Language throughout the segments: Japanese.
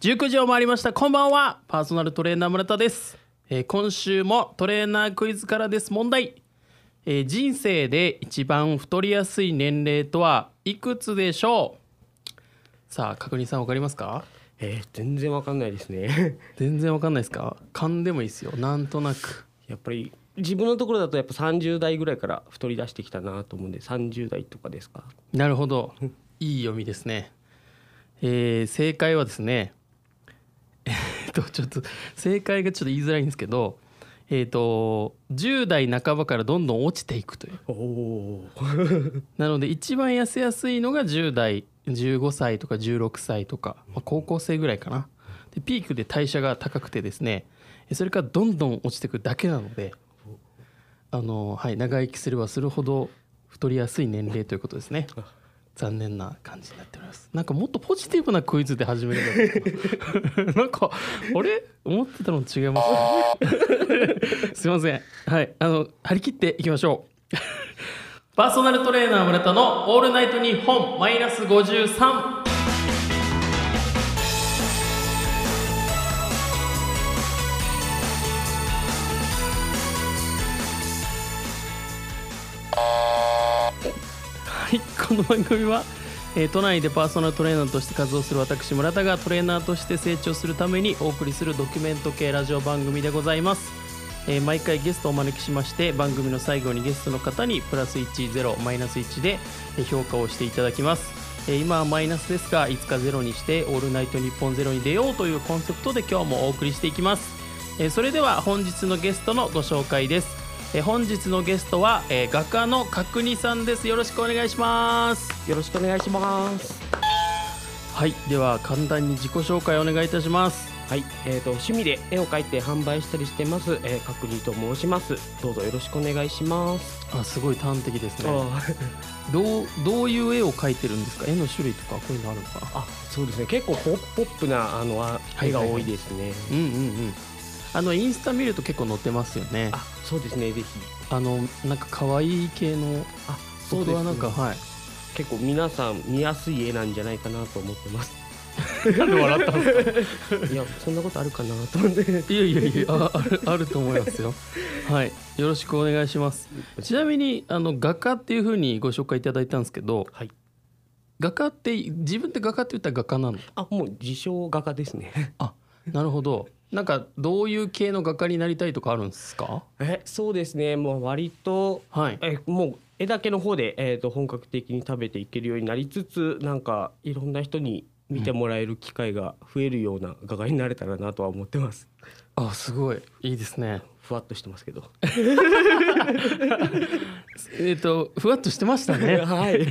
19時を回りました。こんばんは。パーソナルトレーナー村田です、えー今週もトレーナークイズからです。問題、えー人生で一番太りやすい年齢とはいくつでしょう？さあ確認さんわかりますか？えー、全然わかんないですね。全然わかんないですか？勘でもいいですよ。なんとなく。やっぱり自分のところだとやっぱ30代ぐらいから太り出してきたなと思うんで30代とかですか？なるほど。いい読みですね、えー正解はですねとちょっと正解がちょっと言いづらいんですけどえーっと10代半ばからどんどん落ちていくという。なので一番痩せやすいのが10代15歳とか16歳とか、まあ、高校生ぐらいかな。でピークで代謝が高くてですねえそれからどんどん落ちていくだけなのであの、はい、長生きすればするほど太りやすい年齢ということですね 残念な感じになっております。なんかもっとポジティブなクイズで始めればよかったな。なんかあれ？思ってたのと違いますね。すいません。はい。あの張り切っていきましょう。パーソナルトレーナー村田のオールナイトニッポンマイナス53この番組は、えー都内でパーソナルトレーナーとして活動する私村田がトレーナーとして成長するためにお送りするドキュメント系ラジオ番組でございます、えー毎回ゲストをお招きしまして番組の最後にゲストの方にプラス10マイナス1で評価をしていただきます。え今はマイナスですがいつかゼロにしてオールナイトニッポンゼロに出ようというコンセプトで今日もお送りしていきます。えそれでは本日のゲストのご紹介です。えー本日のゲストは、えー画家の角煮さんです。よろしくお願いします。よろしくお願いします。はい。では簡単に自己紹介お願いいたします。はい、えー、と趣味で絵を描いて販売したりしてます、えー、角煮と申します。どうぞよろしくお願いします、あすごい端的ですね。あ どうどういう絵を描いてるんですか？絵の種類とかこういうのあるのかな？あそうですね。結構ポップなあの絵が多いですね、うんうんうんあのインスタ見ると結構載ってますよね。あそうですねぜひ。あのなんか可愛い系のあそうですね。僕はなんかはい。結構皆さん見やすい絵なんじゃないかなと思ってます。なんで笑ったんですか？いやそんなことあるかなと思って。いやいやいやああるあると思いますよ。はい。よろしくお願いします。ちなみにあの画家っていうふうにご紹介いただいたんですけどはい。画家って自分って画家って言ったら画家なの？あもう自称画家ですね。あなるほどなんかどういう系の画家になりたいとかあるんですか？えそうですね。もう割とはい。えもう絵だけの方で、えー、と本格的に食べていけるようになりつつなんかいろんな人に見てもらえる機会が増えるような画家になれたらなとは思ってます。あすごい。いいですねふわっとしてますけど。えっ、とふわっとしてましたね。はい。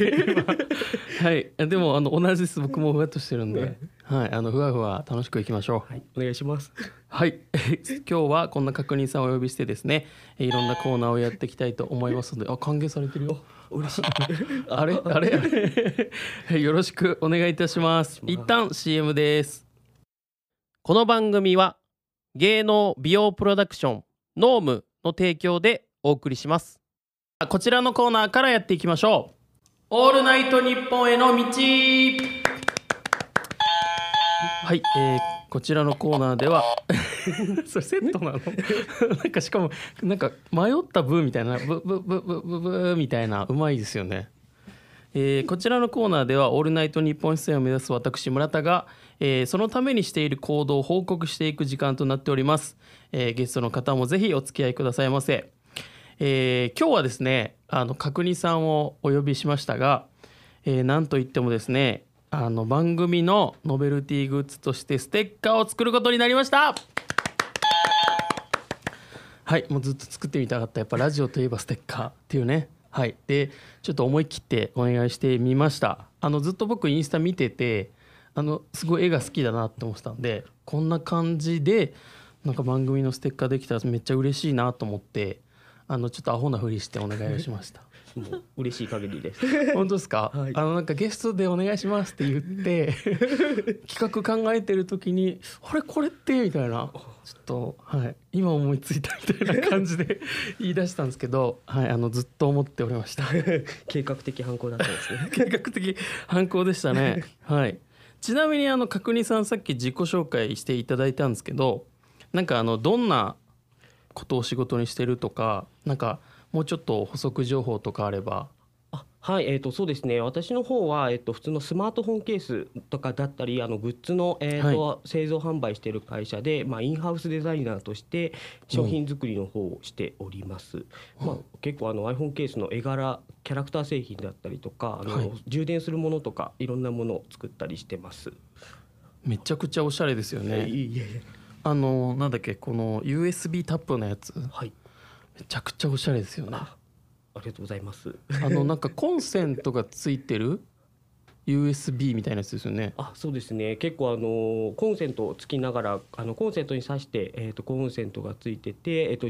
はい。でもあの同じです。僕もふわっとしてるんで。はい。あのふわふわ楽しくいきましょう。はい。お願いします。はい。今日はこんな確認さんをお呼びしてですねいろんなコーナーをやっていきたいと思いますので。あ歓迎されてるよ。嬉しい。あれ？あれ？よろしくお願いいたします。一旦 CM です。この番組は芸能美容プロダクションノームの提供でお送りします。こちらのコーナーからやっていきましょう。オールナイトニッポンへの道。はい、えーこちらのコーナーでは それセットなの？なんかしかもなんか迷ったブーみたいなブブブブブブーみたいなうまいですよね、えーこちらのコーナーでは「オールナイトニッポン」出演を目指す私村田が、えーそのためにしている行動を報告していく時間となっております、えーゲストの方もぜひお付き合いくださいませ。えー今日はですねあの角煮さんをお呼びしましたが、えーなんといってもですねあの番組のノベルティグッズとしてステッカーを作ることになりました。はいもうずっと作ってみたかった。やっぱラジオといえばステッカーっていうね。はい。でちょっと思い切ってお願いしてみました。あのずっと僕インスタ見ててあのすごい絵が好きだなって思ってたんでこんな感じでなんか番組のステッカーできたらめっちゃ嬉しいなと思ってあのちょっとアホなふりしてお願いをしました。もう嬉しい限りです。本当ですか、はい。あのなんかゲストでお願いしますって言って 企画考えてる時にあれ？これって？みたいな。ちょっとはい。今思いついたみたいな感じで 言い出したんですけど、はい、あのずっと思っておりました。計画的犯行だったんですね。計画的犯行でしたね。はい。ちなみにあの角煮さんさっき自己紹介していただいたんですけどなんかあのどんなことを仕事にしてるとかなんかもうちょっと補足情報とかあれば。あはい、えー、とそうですね。私の方は、えー、と普通のスマートフォンケースとかだったりあのグッズの、えーと製造販売している会社で、まあ、インハウスデザイナーとして商品作りの方をしております、まあ、結構あの iPhone ケースの絵柄キャラクター製品だったりとかあの、はい。充電するものとかいろんなものを作ったりしてます。めちゃくちゃおしゃれですよね。いいえあのなんだっけこの USB タップのやつ。はいめちゃくちゃおしゃれですよね。あありがとうございます。あのなんかコンセントがついてる？USB みたいなやつですよね。あそうですね。結構あのコンセントをつきながらあのコンセントに挿して、えー、とコンセントがついてて、えー、と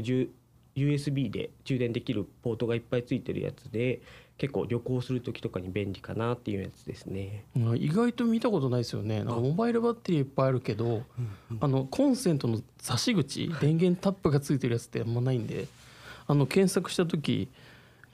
USB で充電できるポートがいっぱいついてるやつで結構旅行する時とかに便利かなっていうやつですね。うん意外と見たことないですよね。なんかモバイルバッテリーいっぱいあるけどあのコンセントの差し口電源タップがついてるやつってあんまないんであの検索した時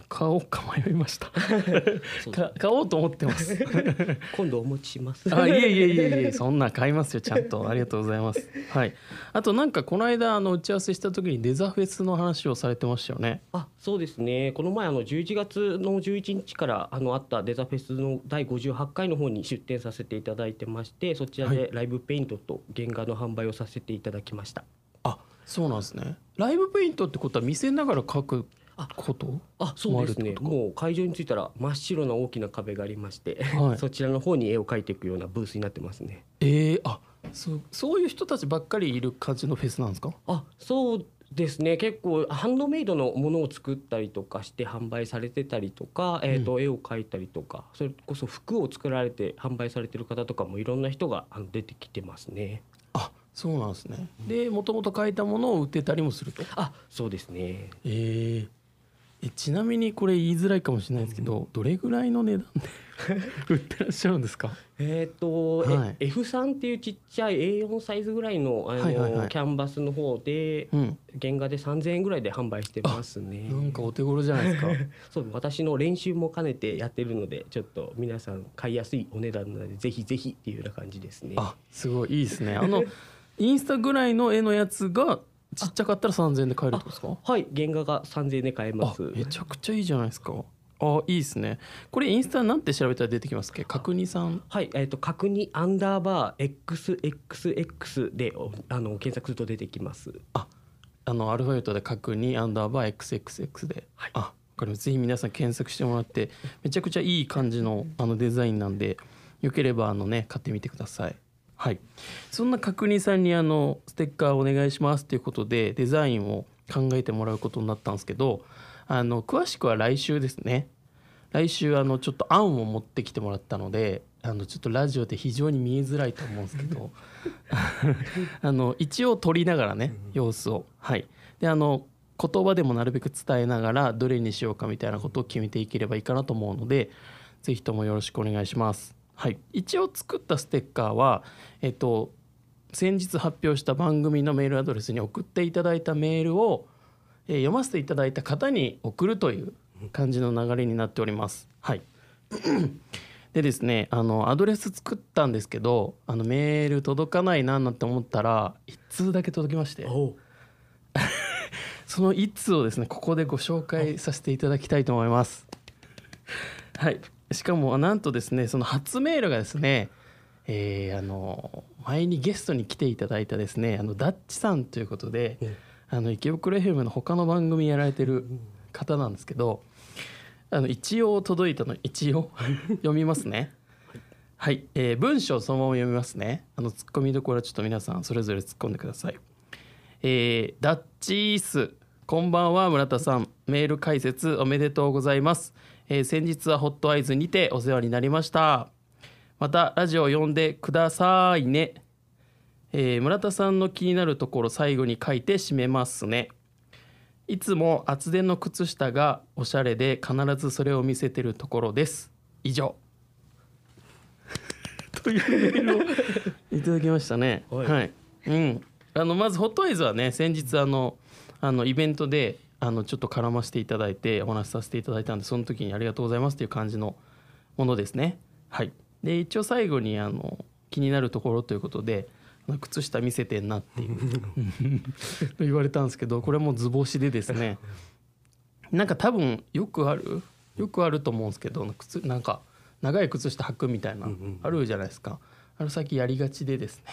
買おうか迷いました。買おうと思ってます。今度お持ちします。あいえいえいえいえそんな買いますよちゃんと。ありがとうございます。はい。あとなんかこの間あの打ち合わせした時にデザフェスの話をされてましたよね。あそうですね。この前あの11月の11日からあのあったデザフェスの第58回の方に出展させていただいてましてそちらはでライブペイントと原画の販売をさせていただきました。あそうなんですね。ライブペイントってことは見せながら描くあこと？あそうですね。もう会場に着いたら真っ白な大きな壁がありまして、はい。そちらの方に絵を描いていくようなブースになってますね。えー、あそうそういう人たちばっかりいる感じのフェスなんですか？あそうですね。結構ハンドメイドのものを作ったりとかして販売されてたりとか、えーと絵を描いたりとかそれこそ服を作られて販売されてる方とかもいろんな人が出てきてますね。あそうなんですね。でもともと書いたものを売ってたりもすると。あそうですね。えー。えちなみにこれ言いづらいかもしれないですけど、どれぐらいの値段で 売ってらっしゃるんですか？えっ、と、はい。え F3 っていうちっちゃい A4 サイズぐらいのあの、はいはいはい。キャンバスの方でうん。原画で3000円ぐらいで販売してますね。なんかお手頃じゃないですか。そう私の練習も兼ねてやってるのでちょっと皆さん買いやすいお値段なのでぜひぜひっていうような感じですね。あすごい。いいですね。あの インスタぐらいの絵のやつがちっちゃかったら3000円で買えるってことですか？はい原画が3000円で買えまあす。めちゃくちゃいいじゃないですか。あいいですね。これインスタなんて調べたら出てきますっけ？角煮さん？はい、えっ、と角煮アンダーバー XXX でおあの検索すると出てきます。ああのアルファベットで角煮アンダーバー XXX で、はい。あわかります。ぜひ皆さん検索してもらってめちゃくちゃいい感じのあのデザインなんでよければあのね買ってみてくださいはい。そんな角煮さんにあのステッカーお願いしますということでデザインを考えてもらうことになったんですけどあの詳しくは来週ですね。来週あのちょっと案を持ってきてもらったのであのちょっとラジオで非常に見えづらいと思うんですけど あの一応撮りながらね様子を。はい。であの言葉でもなるべく伝えながらどれにしようかみたいなことを決めていければいいかなと思うのでぜひともよろしくお願いしますはい。一応作ったステッカーはえっと先日発表した番組のメールアドレスに送っていただいたメールを、えー読ませていただいた方に送るという感じの流れになっております。はい。でですねあのアドレス作ったんですけどあのメール届かないななんて思ったら1通だけ届きまして。お その1通をですねここでご紹介させていただきたいと思います。はいしかもなんとですねその初メールがですねえーあの前にゲストに来ていただいたですねあのダッチさんということで、うんあの池袋 FM の他の番組やられてる方なんですけどあの一応届いたの一応 読みますね。はい、えー文章そのまま読みますね。あのツッコミどころはちょっと皆さんそれぞれ突っ込んでください。えーダッチースこんばんは村田さんメール解説おめでとうございます、えー先日はホットアイズにてお世話になりました。またラジオを読んでくださいね、えー村田さんの気になるところ最後に書いて締めますね。いつも厚手の靴下がおしゃれで必ずそれを見せてるところです。以上。というメールを いただきましたね。はい。はい、うん。あのまずホットアイズはね先日あのあのイベントであのちょっと絡ませていただいてお話しさせていただいたんでその時にありがとうございますっていう感じのものですね。はい。で一応最後にあの気になるところということで靴下見せてんなっていう。言われたんですけどこれも図星でですね。なんか多分よくあるよくあると思うんですけど靴なんか長い靴下履くみたいなあるじゃないですか。あれ最近やりがちでですね。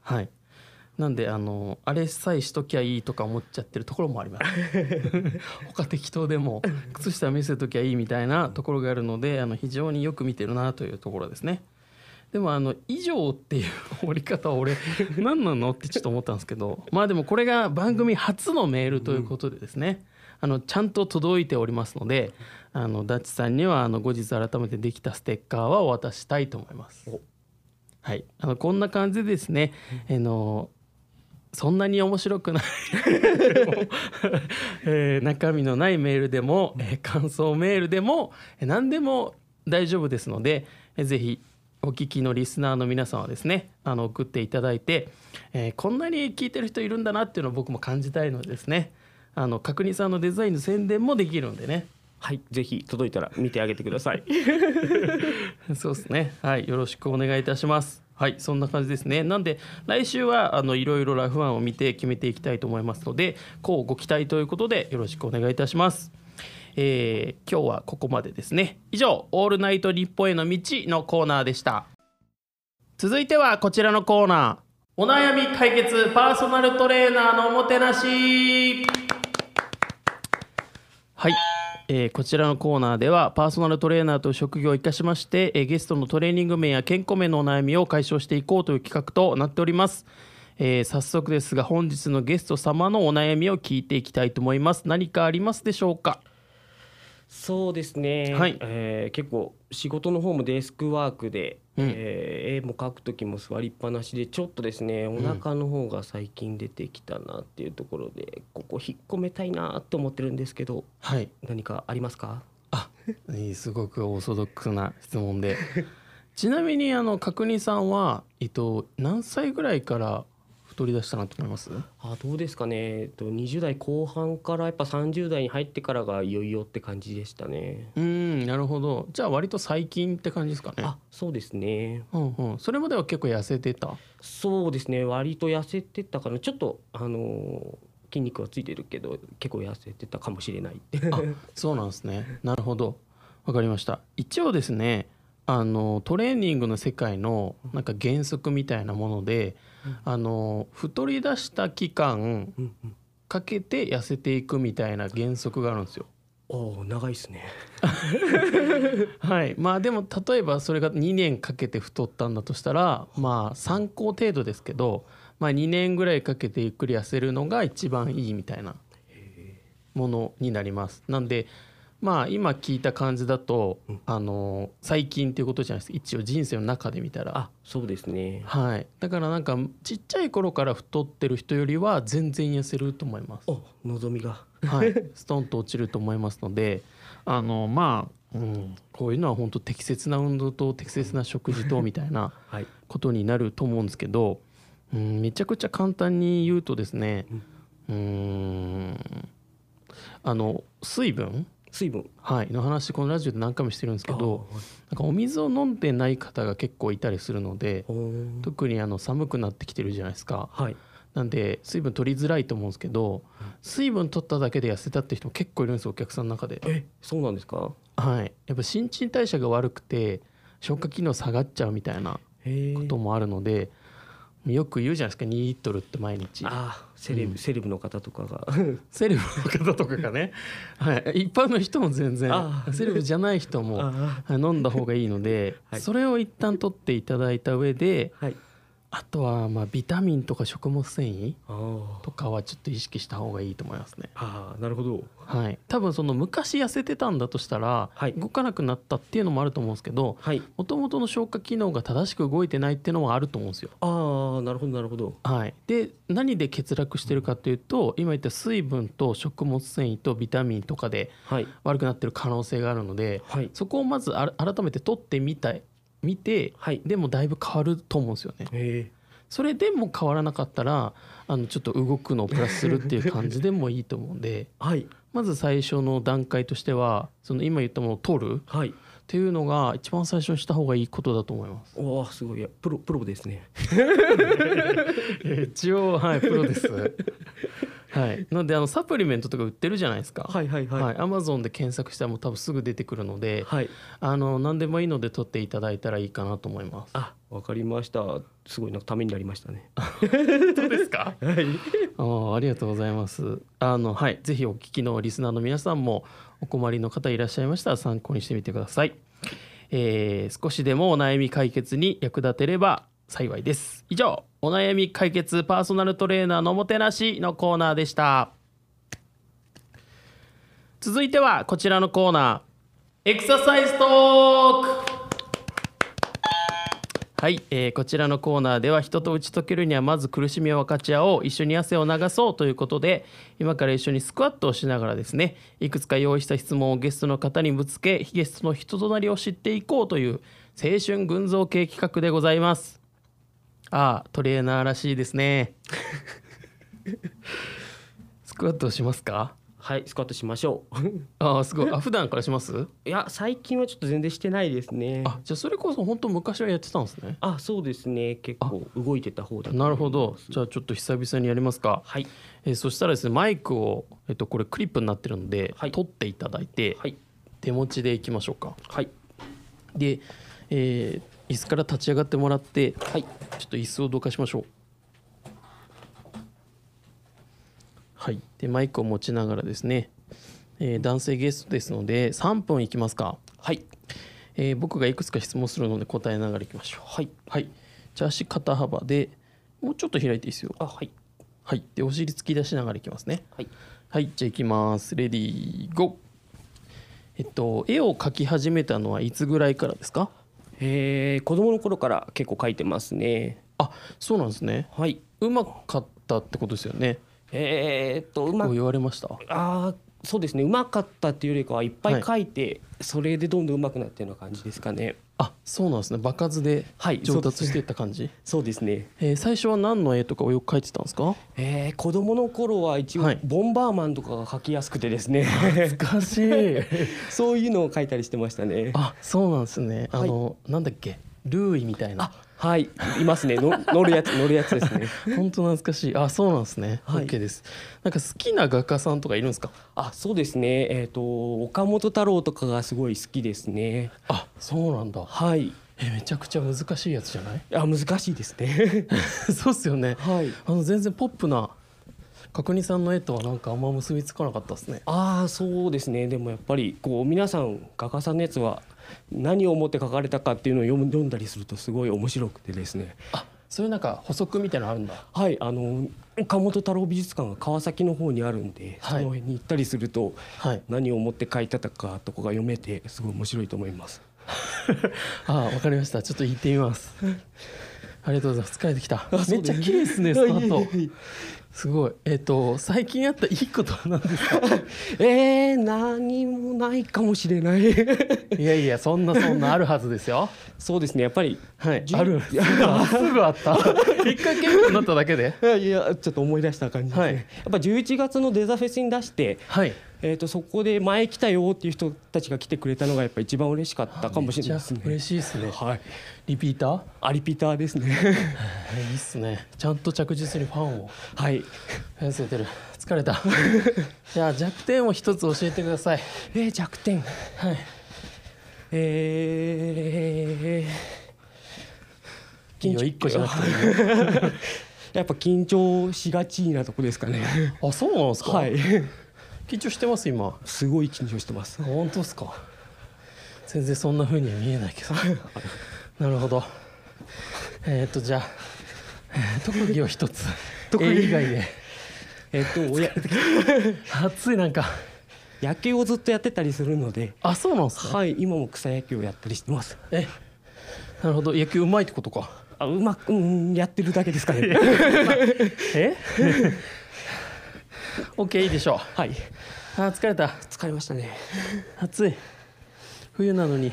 はいなんであのあれさえしときゃいいとか思っちゃってるところもあります。他適当でも靴下見せときゃいいみたいなところがあるのであの非常によく見てるなというところですね。でもあの「以上」っていう折り方は俺何なのってちょっと思ったんですけどまあでもこれが番組初のメールということでですね、あのちゃんと届いておりますのであのダッチさんにはあの後日改めてできたステッカーはお渡ししたいと思います。はい、あのこんな感じでですね、あのそんなに面白くない えー中身のないメールでも、えー感想メールでも、えー何でも大丈夫ですので、えーぜひお聞きのリスナーの皆さんはですねあの送っていただいて、えーこんなに聞いてる人いるんだなっていうのを僕も感じたいのでですねあの角煮さんのデザインの宣伝もできるんでねはいぜひ届いたら見てあげてください そうですね。はい、よろしくお願いいたします。はい、そんな感じですね。なんで来週はあのいろいろラフワンを見て決めていきたいと思いますので、こうご期待ということでよろしくお願いいたします。えー今日はここまでですね。以上、オールナイト日本への道のコーナーでした。続いてはこちらのコーナー。お悩み解決パーソナルトレーナーのおもてなし。はい、えーこちらのコーナーではパーソナルトレーナーという職業を生かしまして、えーゲストのトレーニング面や健康面のお悩みを解消していこうという企画となっております、えー早速ですが本日のゲスト様のお悩みを聞いていきたいと思います。何かありますでしょうか？そうですね、はい。えー結構仕事の方もデスクワークで、うん。えー絵も描く時も座りっぱなしでちょっとですねお腹の方が最近出てきたなっていうところで、ここ引っ込めたいなと思ってるんですけどはい。何かありますか？あすごくオーソドックスな質問で。ちなみにあの角煮さんは、えっと、何歳ぐらいから太り出したなと思います？あどうですかね、えっと、20代後半からやっぱ30代に入ってからがいよいよって感じでしたね。うーんなるほど。じゃあ割と最近って感じですかね。あそうですね。うんうん、それまでは結構痩せてた？そうですね。割と痩せてたかな。ちょっとあのー筋肉はついてるけど結構痩せてたかもしれない。あそうなんですね。なるほど。わかりました。一応ですねあのトレーニングの世界のなんか原則みたいなもので、あの太り出した期間かけて痩せていくみたいな原則があるんですよ。おお長いですね。はい。まあでも例えばそれが2年かけて太ったんだとしたらまあ参考程度ですけど、まあ、2年ぐらいかけてゆっくり痩せるのが一番いいみたいなものになります。なんでまあ今聞いた感じだと、あの最近っていうことじゃないです一応人生の中で見たら。あそうですね。はい。だからなんかちっちゃい頃から太ってる人よりは全然痩せると思います。お望みが。はい、ストンと落ちると思いますので。あのまあ、うん、こういうのは本当適切な運動と適切な食事とみたいなはい。ことになると思うんですけど、うん、めちゃくちゃ簡単に言うとですねうーんあの水分、水分。はい、の話このラジオで何回もしてるんですけどなんかお水を飲んでない方が結構いたりするので特にあの寒くなってきてるじゃないですか。はい。なんで水分取りづらいと思うんですけど水分取っただけで痩せたって人も結構いるんですよお客さんの中で。えそうなんですか？はい、やっぱ新陳代謝が悪くて消化機能下がっちゃうみたいなこともあるのでよく言うじゃないですか2リットルって毎日。あセレブ、うん。セレブの方とかが。セレブの方とかがね、はい、一般の人も全然。セレブじゃない人も飲んだ方がいいので、はい。それを一旦取っていただいた上ではいあとはまあビタミンとか食物繊維とかはちょっと意識した方がいいと思いますね。あーなるほど。はい、多分その昔痩せてたんだとしたら、はい。動かなくなったっていうのもあると思うんですけどはい。もともとの消化機能が正しく動いてないっていうのもあると思うんですよ。ああなるほどなるほど。はい、で何で欠落してるかというと今言った水分と食物繊維とビタミンとかではい。悪くなってる可能性があるのではい。そこをまず改めて取ってみたい見てはい。でもだいぶ変わると思うんですよね。へそれでも変わらなかったらあのちょっと動くのをプラスするっていう感じでもいいと思うんではい。まず最初の段階としてはその今言ったものを取るはい。っていうのが一番最初にした方がいいことだと思います。おおすごい。いやプロプロですね。一応はいプロですはいなのであのサプリメントとか売ってるじゃないですかはいはいはいはい、アマゾンで検索したらもう多分すぐ出てくるので、はいあの何でもいいので取っていただいたらいいかなと思います。あわかりましたすごいなんかためになりましたね そうですか？はいあーありがとうございます。あのはい、ぜひお聞きのリスナーの皆さんもお困りの方いらっしゃいましたら参考にしてみてください。えー少しでもお悩み解決に役立てれば幸いです。以上、お悩み解決パーソナルトレーナーのおもてなしのコーナーでした。続いてはこちらのコーナー、エクササイズトーク。はい、えーこちらのコーナーでは人と打ち解けるにはまず苦しみを分かち合おう。一緒に汗を流そうということで今から一緒にスクワットをしながらですねいくつか用意した質問をゲストの方にぶつけゲストの人となりを知っていこうという青春群像系企画でございます。ああトレーナーらしいですね。スクワットをしますか？はいスクワットしましょう。ああすごい。あ普段からします？いや最近はちょっと全然してないですね。あじゃあそれこそ本当昔はやってたんですね。あそうですね。結構動いてた方だなるほど。じゃあちょっと久々にやりますか。はい。えーそしたらですねマイクを、えっと、これクリップになってるので、はい。取っていただいて、はい。手持ちでいきましょうか。はい。で、えー椅子から立ち上がってもらってはい。ちょっと椅子をどかしましょう。はい。でマイクを持ちながらですね、えー男性ゲストですので3分いきますか、はい。えー僕がいくつか質問するので答えながらいきましょう。はい。はい。じゃあ足肩幅でもうちょっと開いていいですよ。あはい。はい。でお尻突き出しながらいきますね。はい。はい、じゃあ行きます。レディーゴー。えっと絵を描き始めたのはいつぐらいからですか？えー、子供の頃から結構描いてますねあ、そうなんですね。はいうまかったってことですよね。えー、っとうまこう言われました？あーそうですねうまかったっていうよりかはいっぱい書いて、それでどんどんうまくなってるような感じですかねあ、そうなんですね。場数ではい上達していった感じ？そうですねえー最初は何の絵とかをよく描いてたんですか？えー、子供の頃は一応、はいボンバーマンとかが描きやすくてですね難しい。そういうのを描いたりしてましたねあ、そうなんですね。あの、なんだっけ、ルーイみたいな。はいいますねの乗るやつ乗るやつですね 本当懐かしい。あ、そうなんですね。はい OK です。なんか好きな画家さんとかいるんですか？あそうですねえっ、と岡本太郎とかがすごい好きですねあ、そうなんだ。はいえ、めちゃくちゃ難しいやつじゃない？あ難しいですね そうっすよね。はいあの全然ポップな角煮さんの絵とはなんかあんま結びつかなかったですね。ああそうですねでもやっぱりこう皆さん画家さんのやつは何を思って描かれたかっていうのを読む読んだりするとすごい面白くてですねあ、そういうなんか補足みたいなのあるんだ。はいあの岡本太郎美術館が川崎の方にあるんで、はいその辺に行ったりするとはい。何を思って描いてたかとかが読めてすごい面白いと思いますあ、わかりました。ちょっと行ってみます。ありがとうございます。疲れてきた。めっちゃ綺麗ですね、スタート。すごい。えっ、と最近あったいいことは何ですか？えー、何もないかもしれない いやいや、そんなそんなあるはずですよ。そうですねやっぱりはい。ある。す ぐあすぐあった。一回結構になっただけで？いやいやちょっと思い出した感じですね、はいやっぱ11月のデザフェスに出してはい。えー、とそこで前来たよっていう人たちが来てくれたのがやっぱ一番嬉しかったかもしれないですね。嬉しいですね。はい、リピーター？アリピーターですね。は いいいっすね。ちゃんと着実にファンを。はい。増やせてる疲れた じゃあ弱点を一つ教えてくださいえー、弱点。はいえいいよ一個じゃなくて やっぱ緊張しがちなとこですかね。あそうなんですか、はい。緊張してます今。すごい緊張してます。本当ですか。全然そんな風には見えないけど。なるほど。えーっとじゃあ、えー特技を一つ。特技？絵以外でえっ、とおや暑いなんか。野球をずっとやってたりするので、あそうなんですか、はい、今も草野球をやったりしてます。えなるほど。野球うまいってことか。あうまくうんやってるだけですかね。え？OK いいでしょうはい。あ疲れた疲れましたね。暑い冬なのに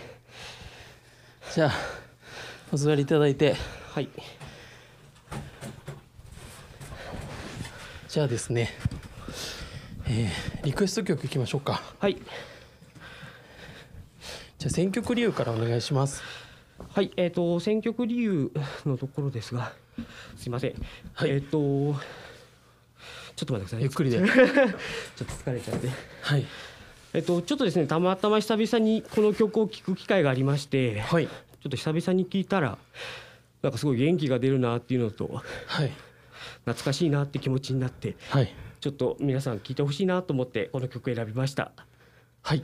じゃあお座りいただいてはい。じゃあですねえーリクエスト曲いきましょうかはい。じゃあ選曲理由からお願いしますはい、えっ、と選曲理由のところですが、すいません。はいえっ、とちょっと待ってください。ゆっくりで ちょっと疲れちゃって。はいえっ、とちょっとですね、たまたま久々にこの曲を聴く機会がありまして、はいちょっと久々に聴いたらなんかすごい元気が出るなっていうのとはい懐かしいなって気持ちになって、はいちょっと皆さん聴いてほしいなと思ってこの曲を選びました。はい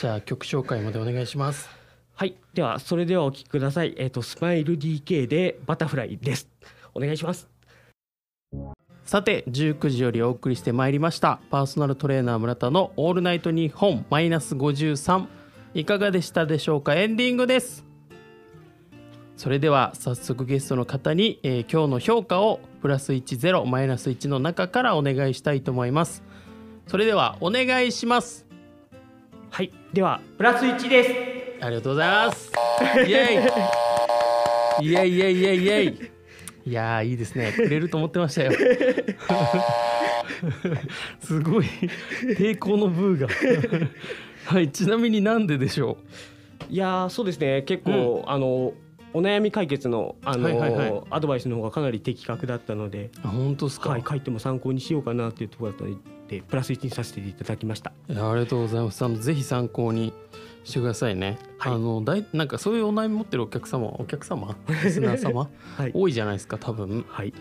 じゃあ曲紹介までお願いしますはい、ではそれではお聴きください。えっ、とスマイル DK でバタフライです。お願いします。さて19時よりお送りしてまいりました。パーソナルトレーナー村田の「オールナイトニッポンマイナス53」いかがでしたでしょうか？エンディングです。それでは早速ゲストの方に、えー今日の評価をプラス10マイナス1の中からお願いしたいと思います。それではお願いします。はい、ではプラス1です。ありがとうございます。イエイイエイ。イエイイエイイエイいやーいいですね。くれると思ってましたよ。すごい。抵抗のブーが。はいちなみになんででしょいやーそうですね。結構、あのお悩み解決のあの、はいはいはい。アドバイスの方がかなり的確だったので、本当ですか、はい、書いても参考にしようかなっていうところだったのでプラス1にさせていただきました。ありがとうございます。あのぜひ参考にしてくださいね、はい。あのだいなんかそういうお悩み持ってるお客様お客様リスナー様 はい、多いじゃないですか多分。はい、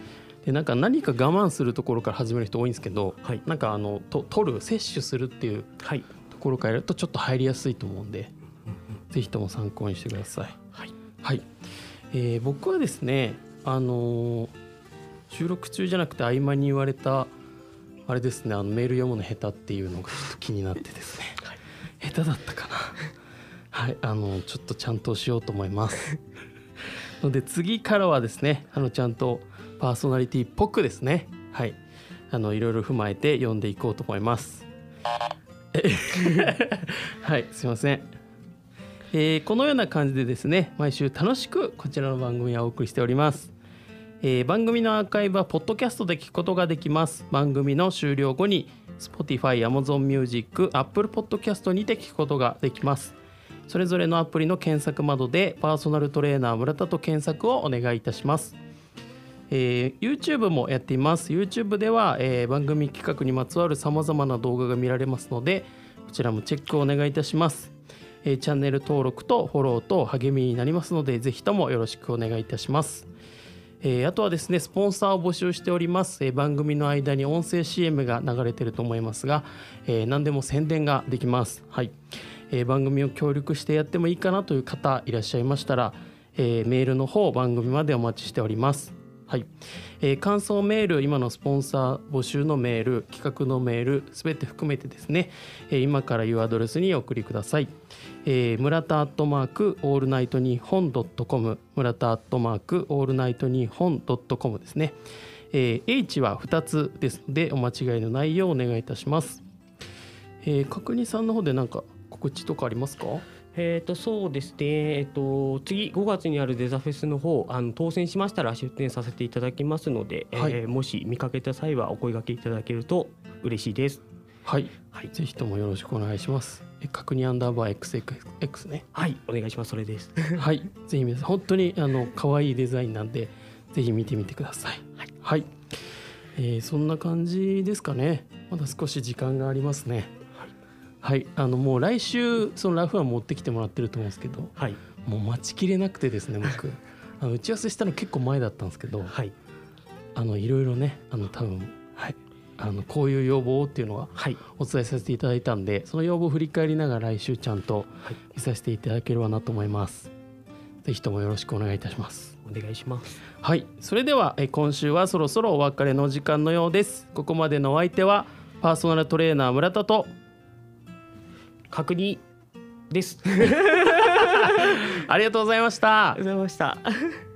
でなんか何か我慢するところから始める人多いんですけど、はい。なんかあのと取る摂取するっていうはい、ところからやるとちょっと入りやすいと思うんで、ぜひとも参考にしてください。はい、はい、えー僕はですね、あのー収録中じゃなくて合間に言われたあれですねあのメール読むの下手っていうのがちょっと気になってですね、下手だったかな。はいあのちょっとちゃんとしようと思います。ので次からはですねあのちゃんとパーソナリティっぽくですね。はい。あのいろいろ踏まえて読んでいこうと思います。はいすいません。えーこのような感じでですね毎週楽しくこちらの番組はお送りしております、えー番組のアーカイブはポッドキャストで聞くことができます。番組の終了後に Spotify、Amazon Music、Apple Podcast にて聞くことができます。それぞれのアプリの検索窓でパーソナルトレーナー村田と検索をお願いいたします。えー YouTube もやっています。YouTube では、えー番組企画にまつわるさまざまな動画が見られますのでこちらもチェックをお願いいたします、えーチャンネル登録とフォローと励みになりますのでぜひともよろしくお願いいたします。えーあとはですねスポンサーを募集しております、えー番組の間に音声 CM が流れてると思いますが、えー何でも宣伝ができます。はい、えー番組を協力してやってもいいかなという方いらっしゃいましたら、えーメールの方番組までお待ちしております。はい、えー感想メール今のスポンサー募集のメール企画のメールすべて含めてですね、えー今からいうアドレスにお送りください、えー村田アットマークオールナイトニッポンドットコム。村田アットマークオールナイトニッポンドットコムですね、えー H は2つですのでお間違いのないようお願いいたします、えー、角煮さんの方で何か告知とかありますか？えー、とそうですね、えっと次5月にあるデザフェスの方あの当選しましたら出展させていただきますので、はいえーもし見かけた際はお声掛けいただけると嬉しいです。はい、はいぜひともよろしくお願いしますえ角煮アンダーバー XXX ねはい、お願いします。それです。はい、ぜひ皆さん本当にあの可愛いデザインなんでぜひ見てみてください。はい、えーそんな感じですかね。まだ少し時間がありますね。はい、あのもう来週そのラフは持ってきてもらってると思うんですけど、はい、もう待ちきれなくてですね 僕あの打ち合わせしたの結構前だったんですけど、はい、あのいろいろねあの多分はいあのこういう要望っていうのははい、お伝えさせていただいたんでその要望を振り返りながら来週ちゃんとはい見させていただければなと思います。ぜひともよろしくお願いいたします。お願いします。はい、それではえ今週はそろそろお別れの時間のようです。ここまでのお相手はパーソナルトレーナー村田と確認です。ありがとうございましたありがとうございました。